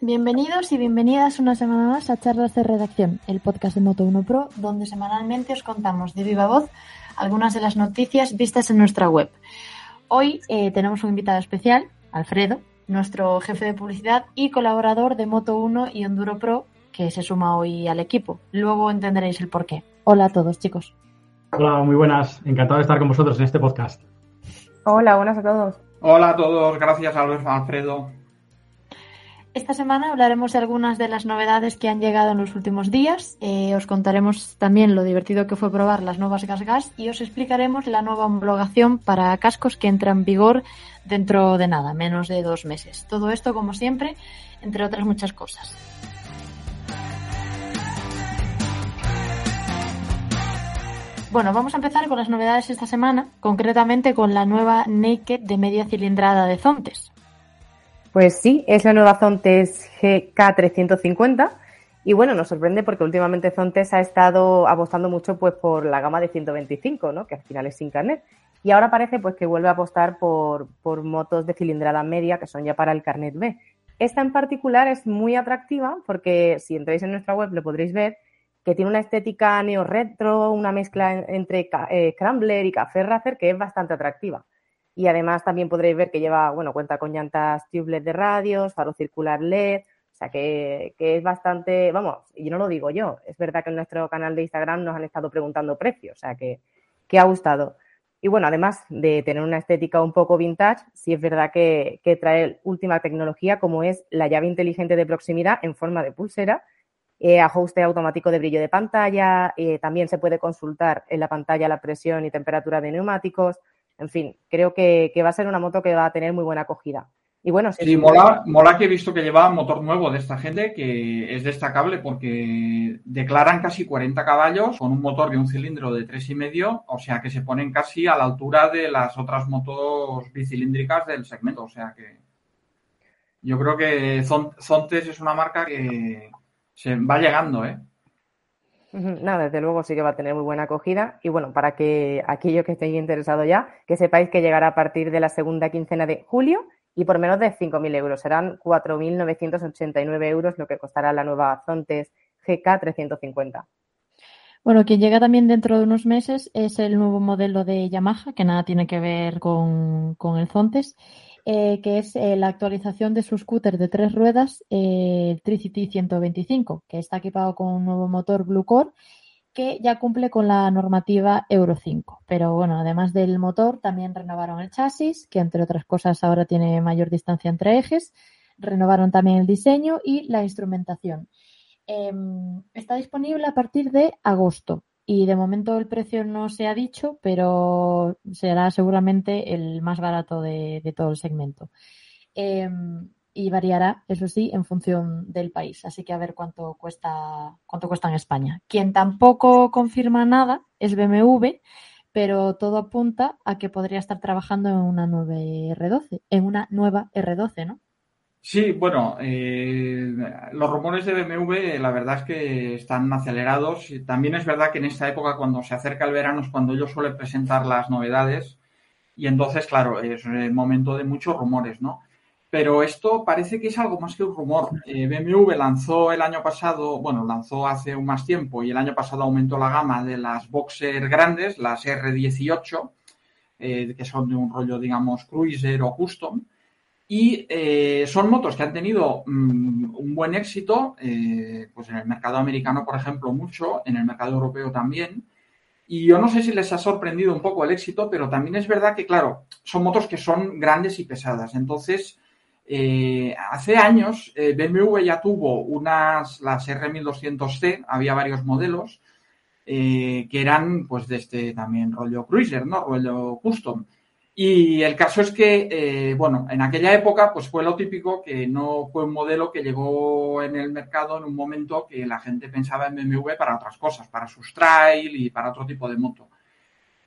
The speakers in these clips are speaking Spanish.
Bienvenidos y bienvenidas una semana más a Charlas de Redacción, el podcast de Moto1 Pro, donde semanalmente os contamos de viva voz algunas de las noticias vistas en nuestra web. Hoy eh, tenemos un invitado especial, Alfredo, nuestro jefe de publicidad y colaborador de Moto1 y Enduro Pro, que se suma hoy al equipo. Luego entenderéis el porqué. Hola a todos, chicos. Hola, muy buenas. Encantado de estar con vosotros en este podcast. Hola, buenas a todos. Hola a todos, gracias Alfredo. Esta semana hablaremos de algunas de las novedades que han llegado en los últimos días. Eh, os contaremos también lo divertido que fue probar las nuevas Gas Gas y os explicaremos la nueva homologación para cascos que entra en vigor dentro de nada, menos de dos meses. Todo esto, como siempre, entre otras muchas cosas. Bueno, vamos a empezar con las novedades esta semana, concretamente con la nueva Naked de media cilindrada de Zontes. Pues sí, es la nueva Zontes GK350 y bueno, nos sorprende porque últimamente Zontes ha estado apostando mucho pues por la gama de 125, ¿no? que al final es sin carnet. Y ahora parece pues que vuelve a apostar por, por motos de cilindrada media que son ya para el carnet B. Esta en particular es muy atractiva porque si entráis en nuestra web lo podréis ver que tiene una estética neo-retro, una mezcla entre eh, Scrambler y Café Racer que es bastante atractiva. Y además también podréis ver que lleva, bueno, cuenta con llantas tubeless de radios, faro circular LED, o sea que, es bastante, vamos, y no lo digo yo, es verdad que en nuestro canal de Instagram nos han estado preguntando precios, o sea que, que ha gustado. Y bueno, además de tener una estética un poco vintage, sí es verdad que, trae última tecnología como es la llave inteligente de proximidad en forma de pulsera, eh, ajuste automático de brillo de pantalla, eh, también se puede consultar en la pantalla la presión y temperatura de neumáticos, en fin, creo que, va a ser una moto que va a tener muy buena acogida. Y bueno, sí, mola, mola que he visto que lleva motor nuevo de esta gente, que es destacable porque declaran casi 40 caballos con un motor de un cilindro de 3,5, o sea que se ponen casi a la altura de las otras motos bicilíndricas del segmento. O sea que yo creo que Zontes es una marca que se va llegando, ¿eh? No, desde luego sí que va a tener muy buena acogida. Y bueno, para que aquellos que estéis interesados ya, que sepáis que llegará a partir de la segunda quincena de julio y por menos de 5.000 euros. Serán 4.989 euros lo que costará la nueva Zontes GK350. Bueno, quien llega también dentro de unos meses es el nuevo modelo de Yamaha, que nada tiene que ver con, con el Zontes eh, que es eh, la actualización de su scooter de tres ruedas, eh, el Tricity 125, que está equipado con un nuevo motor Blue Core que ya cumple con la normativa Euro 5. Pero bueno, además del motor, también renovaron el chasis, que entre otras cosas ahora tiene mayor distancia entre ejes. Renovaron también el diseño y la instrumentación. Em, está disponible a partir de agosto y de momento el precio no se ha dicho, pero será seguramente el más barato de, todo el segmento. Em, y variará, eso sí, en función del país. Así que a ver cuánto cuesta, cuánto cuesta en España. Quien tampoco confirma nada es BMW, pero todo apunta a que podría estar trabajando en una nueva R12, en una nueva R12, ¿no? Sí, bueno, eh, los rumores de BMW la verdad es que están acelerados. También es verdad que en esta época, cuando se acerca el verano, es cuando ellos suelen presentar las novedades. Y entonces, claro, es el momento de muchos rumores, ¿no? Pero esto parece que es algo más que un rumor. Eh, BMW lanzó el año pasado, bueno, lanzó hace un más tiempo y el año pasado aumentó la gama de las Boxer grandes, las R18, eh, que son de un rollo, digamos, cruiser o custom y eh, son motos que han tenido mm, un buen éxito, eh, pues en el mercado americano, por ejemplo, mucho, en el mercado europeo también. Y yo no sé si les ha sorprendido un poco el éxito, pero también es verdad que, claro, son motos que son grandes y pesadas. Entonces, eh, hace años BMW ya tuvo unas, las R1200C, había varios modelos, que eran pues de este también rollo cruiser, ¿no? Rollo custom. Y el caso es que, eh, bueno, en aquella época, pues fue lo típico que no fue un modelo que llegó en el mercado en un momento que la gente pensaba en BMW para otras cosas, para sus trail y para otro tipo de moto.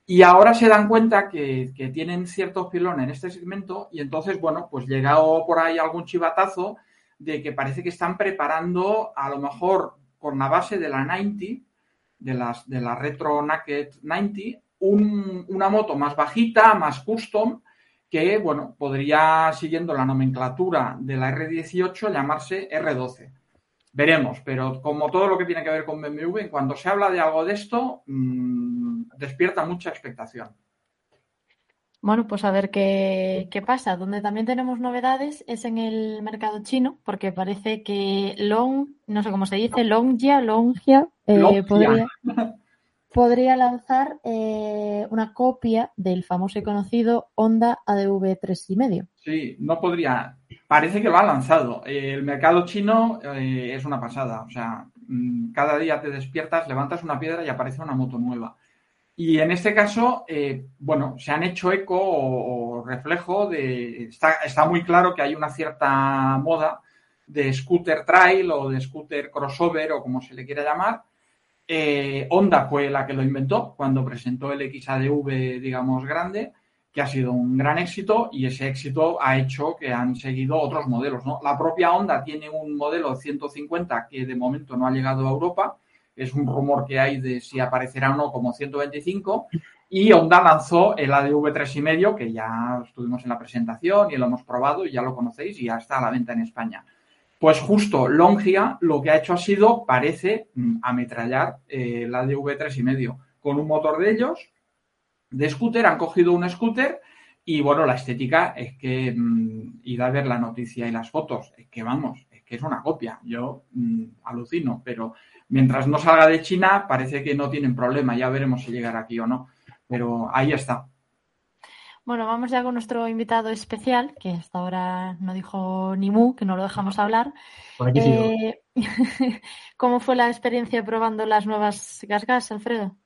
Y ahora se dan cuenta que, tienen cierto filón en este segmento y entonces, bueno, pues llegado por ahí algún chivatazo de que parece que están preparando a lo mejor con la base de la 90, de, las, de la Retro Naked 90, una moto más bajita, más custom, que, bueno, podría, siguiendo la nomenclatura de la R18, llamarse R12. Veremos, pero como todo lo que tiene que ver con BMW, cuando se habla de algo de esto, mmm, despierta mucha expectación. Bueno, pues a ver qué, qué, pasa. Donde también tenemos novedades es en el mercado chino, porque parece que Long, no sé cómo se dice, Longia, Longia, eh, podría, podría lanzar eh, una copia del famoso y conocido Honda ADV 3,5. Sí, no podría. Parece que lo ha lanzado. El mercado chino eh, es una pasada. O sea, mm, cada día te despiertas, levantas una piedra y aparece una moto nueva. Y en este caso, eh, bueno, se han hecho eco o, o reflejo de. Está, está, muy claro que hay una cierta moda de scooter trail o de scooter crossover o como se le quiera llamar eh, Honda fue la que lo inventó cuando presentó el XADV, digamos, grande, que ha sido un gran éxito y ese éxito ha hecho que han seguido otros modelos. La propia Honda tiene un modelo 150 que de momento no ha llegado a Europa, es un rumor que hay de si aparecerá o no como 125, y Honda lanzó el ADV 3,5, que ya estuvimos en la presentación y lo hemos probado y ya lo conocéis y ya está a la venta en España. Pues justo Longia lo que ha hecho ha sido, parece, mm, ametrallar eh, la DV 3,5 con un motor de ellos, de scooter, han cogido un scooter y bueno, la estética es que, mmm, ir a ver la noticia y las fotos, es que vamos, es que es una copia, yo mmm, alucino, pero mientras no salga de China parece que no tienen problema, ya veremos si llegará aquí o no, pero ahí está. Bueno, vamos ya con nuestro invitado especial, que hasta ahora no dijo ni mu, que no lo dejamos hablar. Eh, ¿Cómo fue la experiencia probando las nuevas GasGas, Alfredo?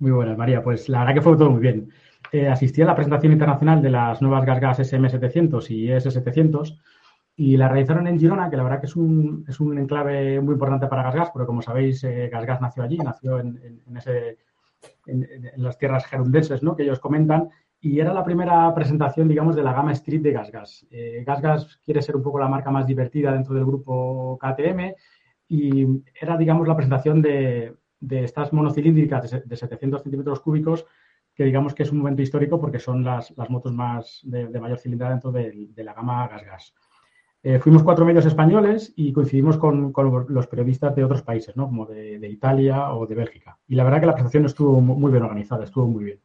Muy buenas, María. Pues la verdad que fue todo muy bien. Eh, asistí a la presentación internacional de las nuevas GasGas SM700 y ES700 y la realizaron en Girona, que la verdad que es un, es un enclave muy importante para GasGas, porque como sabéis, eh, GasGas nació allí, nació en, en, en ese, en, en, las tierras gerundenses, ¿no? Que ellos comentan y era la primera presentación, digamos, de la gama Street de GasGas. Eh, GasGas quiere ser un poco la marca más divertida dentro del grupo KTM y era, digamos, la presentación de, estas monocilíndricas de, de, 700 centímetros cúbicos que digamos que es un momento histórico porque son las, motos más de, mayor cilindrada dentro de, la gama GasGas. Eh, fuimos cuatro medios españoles y coincidimos con, con, los periodistas de otros países, ¿no? como de, de, Italia o de Bélgica. Y la verdad que la presentación estuvo muy bien organizada, estuvo muy bien.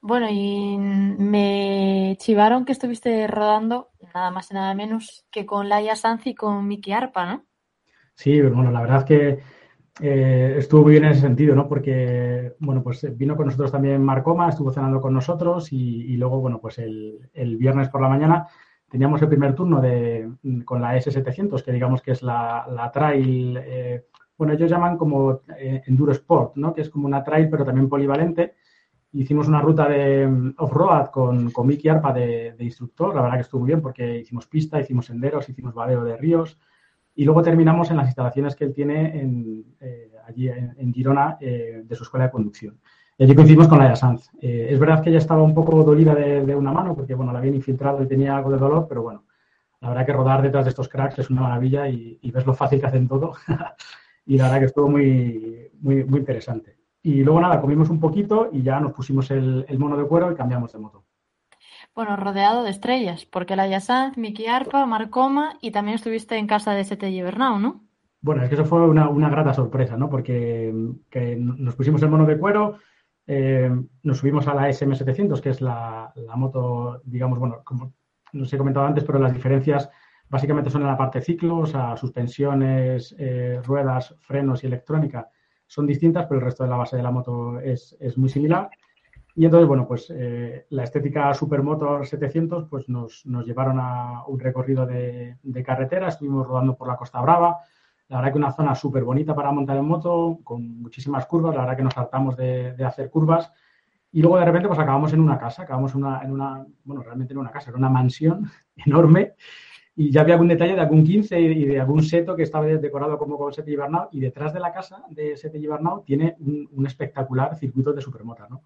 Bueno, y me chivaron que estuviste rodando nada más y nada menos que con Laia Sanz y con Miki Arpa, ¿no? Sí, bueno, la verdad que eh, estuvo muy bien en ese sentido, ¿no? Porque, bueno, pues vino con nosotros también Marcoma, estuvo cenando con nosotros y, y luego, bueno, pues el, el, viernes por la mañana teníamos el primer turno de, con la S700, que digamos que es la, la trail, eh, bueno, ellos llaman como eh, Enduro Sport, ¿no? Que es como una trail, pero también polivalente Hicimos una ruta de mm, off-road con, con Miki Arpa de, de, instructor, la verdad que estuvo muy bien porque hicimos pista, hicimos senderos, hicimos vadeo de ríos y luego terminamos en las instalaciones que él tiene en, eh, allí en, en Girona eh, de su escuela de conducción. Y allí coincidimos con Laia Sanz. Eh, es verdad que ella estaba un poco dolida de, de, una mano porque bueno, la habían infiltrado y tenía algo de dolor, pero bueno, la verdad que rodar detrás de estos cracks es una maravilla y, y ves lo fácil que hacen todo. y la verdad que estuvo muy, muy, muy interesante. Y luego nada, comimos un poquito y ya nos pusimos el, el mono de cuero y cambiamos de moto. Bueno, rodeado de estrellas, porque la Yasanz, Miki Arpa, Marcoma y también estuviste en casa de STG Bernau, ¿no? Bueno, es que eso fue una, una grata sorpresa, ¿no? Porque nos pusimos el mono de cuero, eh, nos subimos a la SM700, que es la, la, moto, digamos, bueno, como no os he comentado antes, pero las diferencias básicamente son en la parte ciclos, a suspensiones, eh, ruedas, frenos y electrónica son distintas, pero el resto de la base de la moto es, es muy similar. Y entonces, bueno, pues eh, la estética Supermotor 700 pues nos, nos llevaron a un recorrido de, de, carretera, estuvimos rodando por la Costa Brava, la verdad que una zona súper bonita para montar en moto, con muchísimas curvas, la verdad que nos hartamos de, de, hacer curvas. Y luego de repente pues acabamos en una casa, acabamos una, en una bueno, realmente en una casa, era una mansión enorme y ya había algún detalle de algún 15 y de algún seto que estaba decorado como con Sete Gibernau y detrás de la casa de Sete Gibernau tiene un, espectacular circuito de supermotas, ¿no?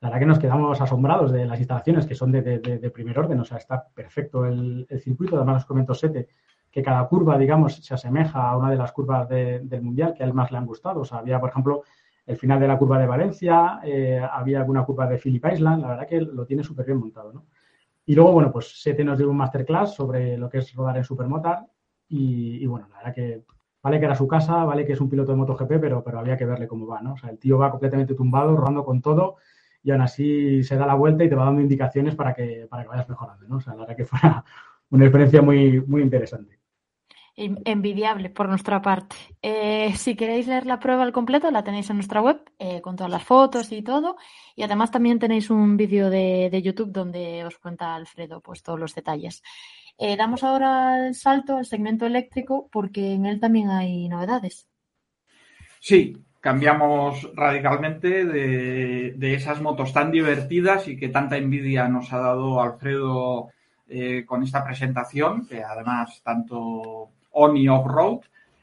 La verdad que nos quedamos asombrados de las instalaciones que son de, primer orden, o sea, está perfecto el, circuito, además nos comentó Sete que cada curva, digamos, se asemeja a una de las curvas del Mundial que a él más le han gustado, o sea, había, por ejemplo, el final de la curva de Valencia, eh, había alguna curva de Phillip Island, la verdad que lo tiene súper bien montado, ¿no? Y luego, bueno, pues Sete nos dio un masterclass sobre lo que es rodar en Supermotar y, bueno, la verdad que vale que era su casa, vale que es un piloto de MotoGP, pero, pero había que verle cómo va, ¿no? O sea, el tío va completamente tumbado, rodando con todo y aún así se da la vuelta y te va dando indicaciones para que, para que vayas mejorando, ¿no? O sea, la verdad que fue una experiencia muy, muy interesante. Envidiable por nuestra parte. Eh, si queréis leer la prueba al completo, la tenéis en nuestra web eh, con todas las fotos y todo. Y además también tenéis un vídeo de, YouTube donde os cuenta Alfredo pues, todos los detalles. Eh, damos ahora el salto al segmento eléctrico porque en él también hay novedades. Sí, cambiamos radicalmente de, de esas motos tan divertidas y que tanta envidia nos ha dado Alfredo con esta presentación, que además tanto on y off-road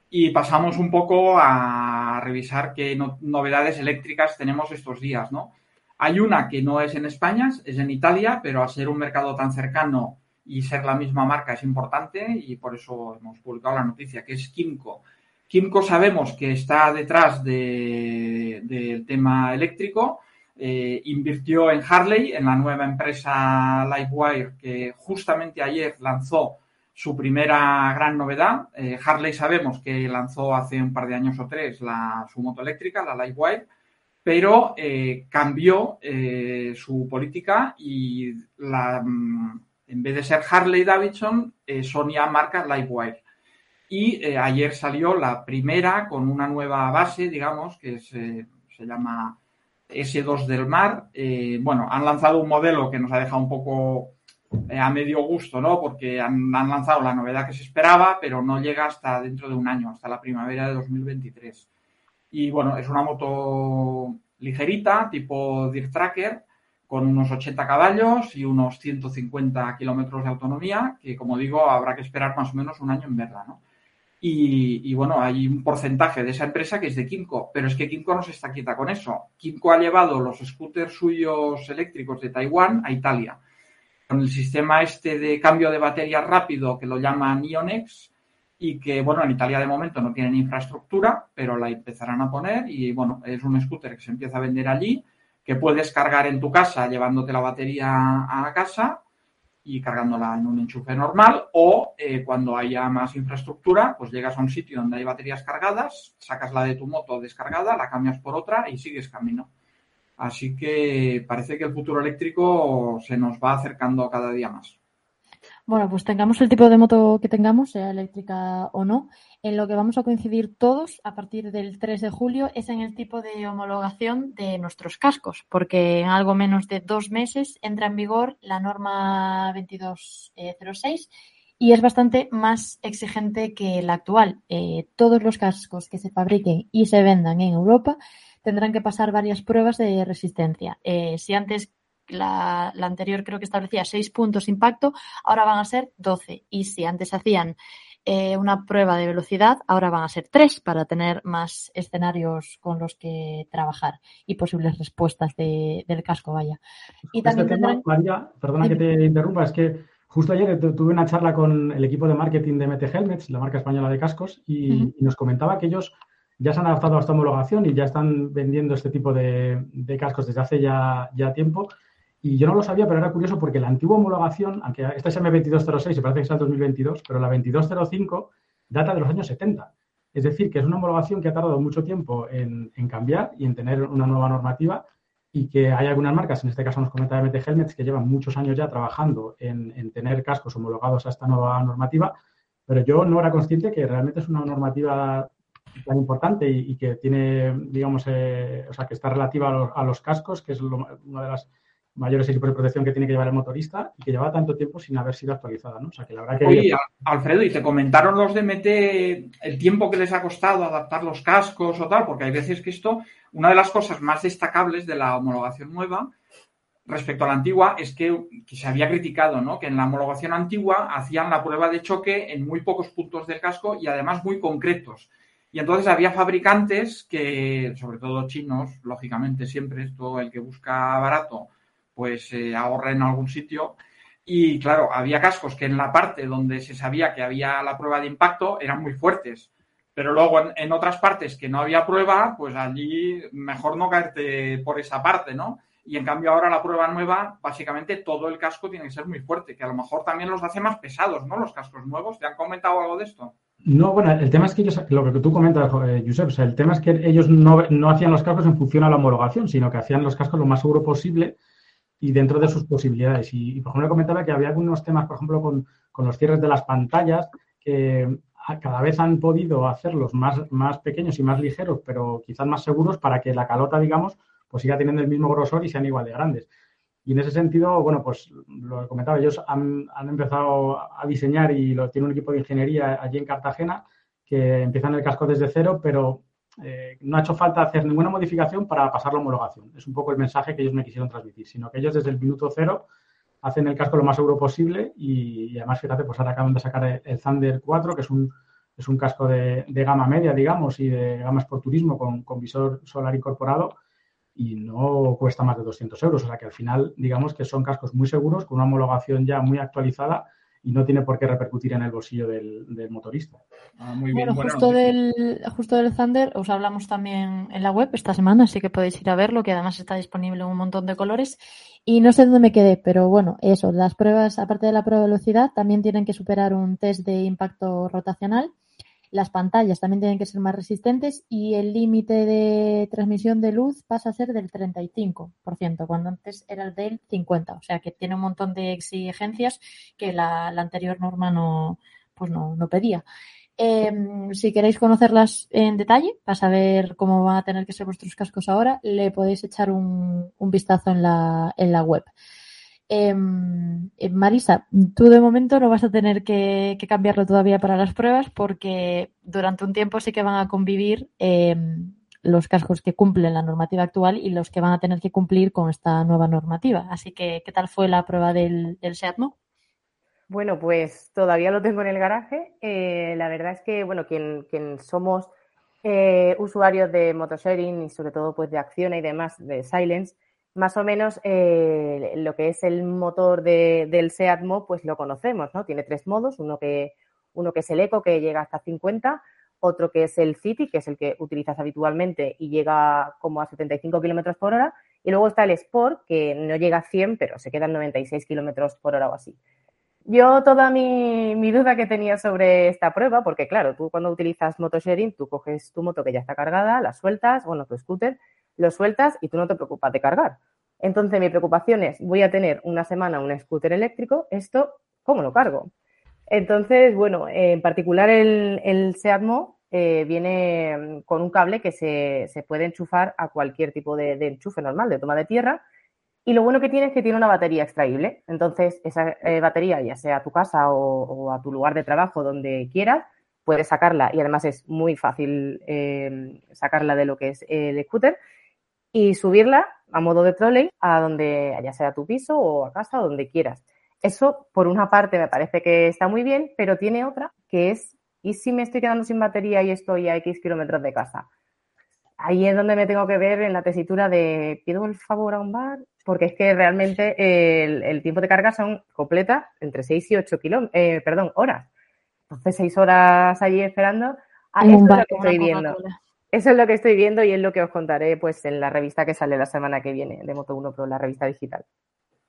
y pasamos un poco a revisar qué novedades eléctricas tenemos estos días, ¿no? Hay una que no es en España, es en Italia, pero al ser un mercado tan cercano y ser la misma marca es importante y por eso hemos publicado la noticia, que es Kimco. Kimco sabemos que está detrás del tema eléctrico, eh, invirtió en Harley, en la nueva empresa Livewire, que justamente ayer lanzó su primera gran novedad. Eh, Harley sabemos que lanzó hace un par de años o tres la, su moto eléctrica, la Lightwire, pero eh, cambió eh, su política y la, mm, en vez de ser Harley Davidson, son ya marcas Lightwire. Y ayer salió la primera con una nueva base, digamos, que se llama S2 del Mar. bueno, han lanzado un modelo que nos ha dejado un poco eh, a medio gusto, ¿no? Porque han, lanzado la novedad que se esperaba, pero no llega hasta dentro de un año, hasta la primavera de 2023. Y bueno, es una moto ligerita, tipo Dirt Tracker, con unos 80 caballos y unos 150 kilómetros de autonomía, que como digo, habrá que esperar más o menos un año en verla, ¿no? Y, bueno, hay un porcentaje de esa empresa que es de Kimco, pero es que Kimco no se está quieta con eso. Kimco ha llevado los scooters suyos eléctricos de Taiwán a Italia con el sistema este de cambio de batería rápido que lo llaman Ionex y que, bueno, en Italia de momento no tienen infraestructura, pero la empezarán a poner y, bueno, es un scooter que se empieza a vender allí, que puedes cargar en tu casa llevándote la batería a casa y cargándola en un enchufe normal o eh, cuando haya más infraestructura, pues llegas a un sitio donde hay baterías cargadas, sacas la de tu moto descargada, la cambias por otra y sigues camino. Así que parece que el futuro eléctrico se nos va acercando cada día más. Bueno, pues tengamos el tipo de moto que tengamos, sea eléctrica o no, en lo que vamos a coincidir todos a partir del 3 de julio es en el tipo de homologación de nuestros cascos, porque en algo menos de dos meses entra en vigor la norma 2206 y es bastante más exigente que la actual. Eh, todos los cascos que se fabriquen y se vendan en Europa tendrán que pasar varias pruebas de resistencia. Eh, si antes la, anterior creo que establecía seis puntos de impacto, ahora van a ser 12. Y si antes hacían eh, una prueba de velocidad, ahora van a ser tres para tener más escenarios con los que trabajar y posibles respuestas del casco, vaya. Y este también María, perdona que te interrumpa, es que justo ayer tuve una charla con el equipo de marketing de MT Helmets, la marca española de cascos, y nos comentaba que ellos ya se han adaptado a esta homologación y ya están vendiendo este tipo de, cascos desde hace ya, tiempo. Y yo no lo sabía, pero era curioso porque la antigua homologación, aunque esta es M2206 y parece que es el 2022, pero la 2205 data de los años 70. Es decir, que es una homologación que ha tardado mucho tiempo en, cambiar y en tener una nueva normativa y que hay algunas marcas, en este caso nos comenta MT Helmets, que llevan muchos años ya trabajando en, tener cascos homologados a esta nueva normativa, pero yo no era consciente que realmente es una normativa tan importante y, que tiene, digamos, eh, o sea, que está relativa a los, cascos, que es una de las mayores equipos de protección que tiene que llevar el motorista y que lleva tanto tiempo sin haber sido actualizada, ¿no? O sea, que la verdad que... Oye, Alfredo, ¿y te comentaron los de MT el tiempo que les ha costado adaptar los cascos o tal? Porque hay veces que esto, una de las cosas más destacables de la homologación nueva respecto a la antigua es que, se había criticado, ¿no? Que en la homologación antigua hacían la prueba de choque en muy pocos puntos del casco y además muy concretos. Y entonces había fabricantes que, sobre todo chinos, lógicamente siempre, esto el que busca barato, pues eh, ahorra en algún sitio. Y claro, había cascos que en la parte donde se sabía que había la prueba de impacto eran muy fuertes. Pero luego en, otras partes que no había prueba, pues allí mejor no caerte por esa parte, ¿no? Y en cambio ahora la prueba nueva, básicamente todo el casco tiene que ser muy fuerte, que a lo mejor también los hace más pesados, ¿no? Los cascos nuevos. ¿Te han comentado algo de esto? No, bueno, el tema es que ellos, lo que tú comentas, eh, Josep, o sea, el tema es que ellos no, no hacían los cascos en función a la homologación, sino que hacían los cascos lo más seguro posible y dentro de sus posibilidades. Y, por ejemplo, comentaba que había algunos temas, por ejemplo, con, los cierres de las pantallas, que cada vez han podido hacerlos más, más pequeños y más ligeros, pero quizás más seguros para que la calota, digamos, pues siga teniendo el mismo grosor y sean igual de grandes. Y en ese sentido, bueno, pues lo comentaba, ellos han, han empezado a diseñar y lo, tiene un equipo de ingeniería allí en Cartagena que empiezan el casco desde cero, pero eh, no ha hecho falta hacer ninguna modificación para pasar la homologación. Es un poco el mensaje que ellos me quisieron transmitir, sino que ellos desde el minuto cero hacen el casco lo más seguro posible y, además, fíjate, pues ahora acaban de sacar el, Thunder 4, que es un, es un casco de, gama media, digamos, y de gama turismo con, con visor solar incorporado y no cuesta más de 200 euros. O sea que al final, digamos que son cascos muy seguros, con una homologación ya muy actualizada y no tiene por qué repercutir en el bolsillo del, motorista. Ah, muy bien. Bueno, justo, del, justo del Thunder os hablamos también en la web esta semana, así que podéis ir a verlo, que además está disponible en un montón de colores. Y no sé dónde me quedé, pero bueno, eso, las pruebas, aparte de la prueba de velocidad, también tienen que superar un test de impacto rotacional las pantallas también tienen que ser más resistentes y el límite de transmisión de luz pasa a ser del 35%, cuando antes era el del 50%. O sea que tiene un montón de exigencias que la, anterior norma no, pues no, pedía. Em, si queréis conocerlas en detalle, para saber cómo van a tener que ser vuestros cascos ahora, le podéis echar un, un vistazo en la, en la web. Em, eh, Marisa, tú de momento no vas a tener que, cambiarlo todavía para las pruebas porque durante un tiempo sí que van a convivir em, los cascos que cumplen la normativa actual y los que van a tener que cumplir con esta nueva normativa. Así que, ¿qué tal fue la prueba del, del SEATMO? Bueno, pues todavía lo tengo en el garaje. Eh, la verdad es que, bueno, quien, somos eh, usuarios de motosharing y sobre todo pues de Acciona y demás, de Silence, más o menos eh, lo que es el motor de, del Seat Mo, pues lo conocemos, ¿no? Tiene tres modos, uno que, uno que es el Eco, que llega hasta 50, otro que es el City, que es el que utilizas habitualmente y llega como a 75 kilómetros por hora, y luego está el Sport, que no llega a 100, pero se queda en 96 kilómetros por hora o así. Yo toda mi, mi, duda que tenía sobre esta prueba, porque claro, tú cuando utilizas motosharing, tú coges tu moto que ya está cargada, la sueltas, bueno, tu scooter, lo sueltas y tú no te preocupas de cargar. Entonces, mi preocupación es, voy a tener una semana un scooter eléctrico, ¿esto cómo lo cargo? Entonces, bueno, en particular el, el Seatmo eh, viene con un cable que se, puede enchufar a cualquier tipo de, enchufe normal, de toma de tierra. Y lo bueno que tiene es que tiene una batería extraíble. Entonces, esa eh, batería, ya sea a tu casa o, a tu lugar de trabajo, donde quieras, puedes sacarla. Y además es muy fácil eh, sacarla de lo que es el scooter y subirla a modo de trolley a donde, ya sea a tu piso o a casa, donde quieras. Eso, por una parte, me parece que está muy bien, pero tiene otra que es, ¿y si me estoy quedando sin batería y estoy a X kilómetros de casa? Ahí es donde me tengo que ver en la tesitura de, ¿pido el favor a un bar? Porque es que realmente el, tiempo de carga son completa entre 6 y 8 kilómetros, eh, perdón, horas. Entonces, 6 horas allí esperando. A eso es lo que estoy viendo. Eso es lo que estoy viendo y es lo que os contaré pues en la revista que sale la semana que viene de Moto1 Pro, la revista digital.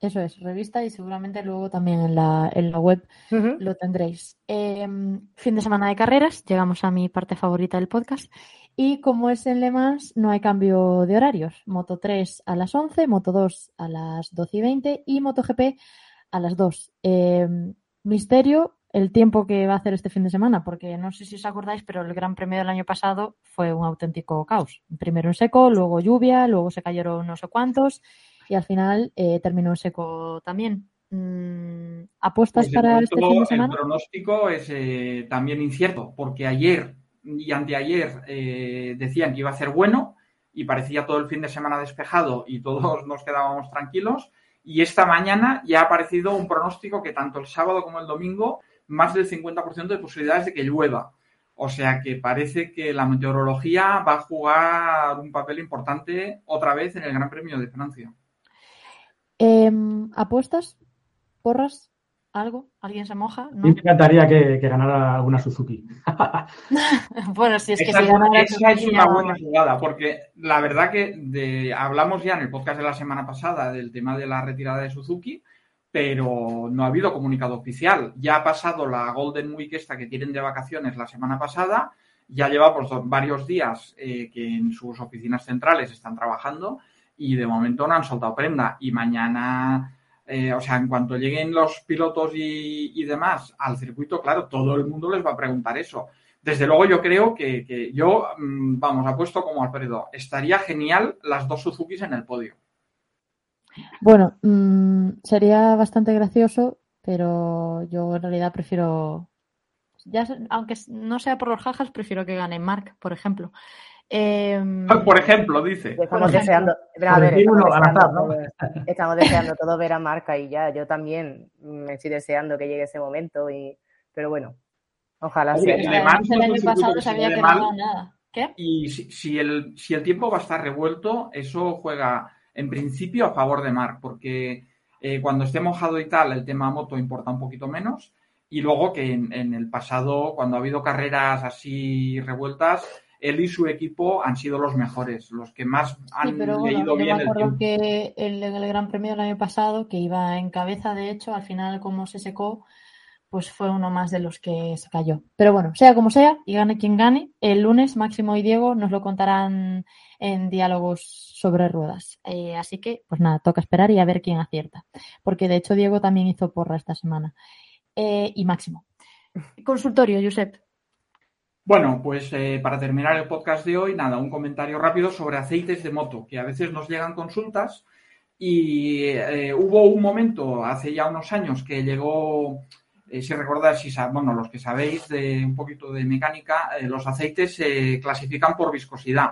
Eso es, revista y seguramente luego también en la, en la web lo tendréis. Em, fin de semana de carreras, llegamos a mi parte favorita del podcast. Y como es en Le Mans, no hay cambio de horarios. Moto 3 a las 11, Moto 2 a las 12 y 20 y MotoGP a las 2. Em, misterio, el tiempo que va a hacer este fin de semana, porque no sé si os acordáis, pero el Gran Premio del año pasado fue un auténtico caos. Primero en seco, luego lluvia, luego se cayeron no sé cuántos y al final eh, terminó seco también. Mm, ¿Apuestas para este fin de semana? El pronóstico es eh, también incierto, porque ayer y anteayer eh, decían que iba a ser bueno y parecía todo el fin de semana despejado y todos nos quedábamos tranquilos. Y esta mañana ya ha aparecido un pronóstico que tanto el sábado como el domingo, más del 50% de posibilidades de que llueva. O sea que parece que la meteorología va a jugar un papel importante otra vez en el Gran Premio de Francia. Em, ¿Apuestas? ¿Porras? ¿Algo? ¿Alguien se moja? ¿No? me encantaría que, ganara alguna Suzuki. bueno, si es que esa si ganara esa es una buena jugada, porque la verdad que hablamos ya en el podcast de la semana pasada del tema de la retirada de Suzuki, pero no ha habido comunicado oficial. Ya ha pasado la Golden Week esta que tienen de vacaciones la semana pasada, ya lleva pues, varios días eh, que en sus oficinas centrales están trabajando y de momento no han soltado prenda. Y mañana eh, o sea, en cuanto lleguen los pilotos y, demás al circuito, claro, todo el mundo les va a preguntar eso. Desde luego yo creo que, yo, mm, vamos, apuesto como Alfredo, estaría genial las dos Suzukis en el podio. Bueno, mm, sería bastante gracioso, pero yo en realidad prefiero, ya, aunque no sea por los jajas, prefiero que gane Mark, por ejemplo. Em, por ejemplo, dice. Estamos deseando, estamos, deseando todo ver a Marca y ya. Yo también me estoy deseando que llegue ese momento, y pero bueno, ojalá sea. el año pasado sabía que no nada. ¿Qué? Y si, el, si el tiempo va a estar revuelto, eso juega en principio a favor de Marc, porque eh, cuando esté mojado y tal, el tema moto importa un poquito menos. Y luego que en el pasado, cuando ha habido carreras así revueltas, él y su equipo han sido los mejores, los que más han sí, pero leído bien me acuerdo que en el, Gran Premio del año pasado, que iba en cabeza, de hecho, al final como se secó, pues fue uno más de los que se cayó. Pero bueno, sea como sea, y gane quien gane, el lunes Máximo y Diego nos lo contarán en diálogos sobre ruedas. Eh, así que, pues nada, toca esperar y a ver quién acierta. Porque de hecho Diego también hizo porra esta semana. Eh, y Máximo. Consultorio, Josep. Bueno, pues eh, para terminar el podcast de hoy, nada, un comentario rápido sobre aceites de moto, que a veces nos llegan consultas y hubo un momento hace ya unos años que llegó, eh, si recordáis, si bueno, los que sabéis de un poquito de mecánica, los aceites se clasifican por viscosidad.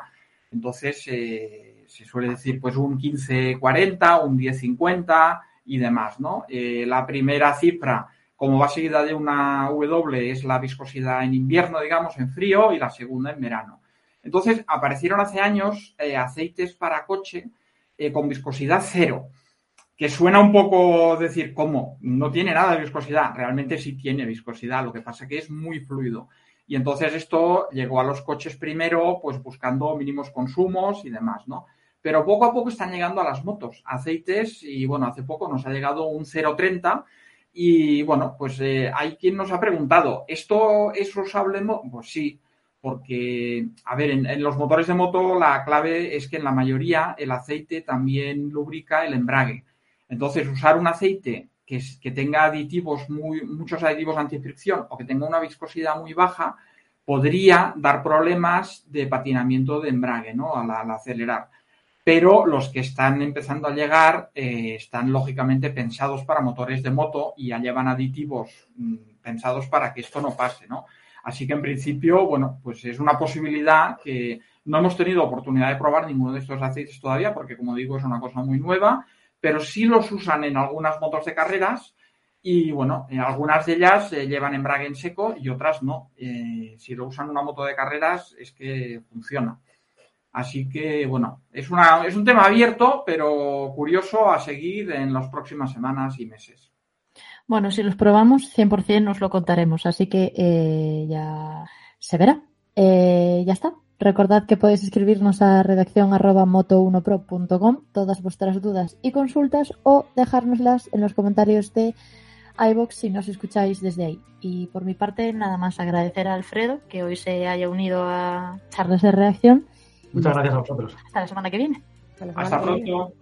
Entonces se suele decir pues un 15-40, un 10-50 y demás, ¿no? la primera cifra como va seguida de una W es la viscosidad en invierno, digamos, en frío, y la segunda en verano. Entonces, aparecieron hace años eh, aceites para coche eh, con viscosidad cero, que suena un poco decir, ¿cómo? No tiene nada de viscosidad. Realmente sí tiene viscosidad, lo que pasa que es muy fluido. Y entonces esto llegó a los coches primero, pues buscando mínimos consumos y demás, ¿no? Pero poco a poco están llegando a las motos aceites y bueno, hace poco nos ha llegado un 0,30 y bueno, pues eh, hay quien nos ha preguntado, ¿esto es usable? Pues sí, porque, a ver, en, los motores de moto la clave es que en la mayoría el aceite también lubrica el embrague. Entonces, usar un aceite que, tenga aditivos, muy, muchos aditivos antifricción o que tenga una viscosidad muy baja, podría dar problemas de patinamiento de embrague, ¿no? al acelerar pero los que están empezando a llegar eh, están lógicamente pensados para motores de moto y ya llevan aditivos mm, pensados para que esto no pase, ¿no? Así que en principio, bueno, pues es una posibilidad que no hemos tenido oportunidad de probar ninguno de estos aceites todavía, porque como digo, es una cosa muy nueva, pero sí los usan en algunas motos de carreras y bueno, en algunas de ellas eh, llevan embrague en seco y otras no. Eh, si lo usan en una moto de carreras es que funciona. Así que, bueno, es, una, es un tema abierto, pero curioso a seguir en las próximas semanas y meses. Bueno, si los probamos, 100% nos lo contaremos, así que eh, ya se verá. Eh, ya está. Recordad que podéis escribirnos a redacción arroba moto1pro.com todas vuestras dudas y consultas o dejárnoslas en los comentarios de iBox si nos escucháis desde ahí. Y por mi parte, nada más agradecer a Alfredo que hoy se haya unido a charlas de reacción Muchas gracias a vosotros. Hasta la semana que viene. Hasta, pronto.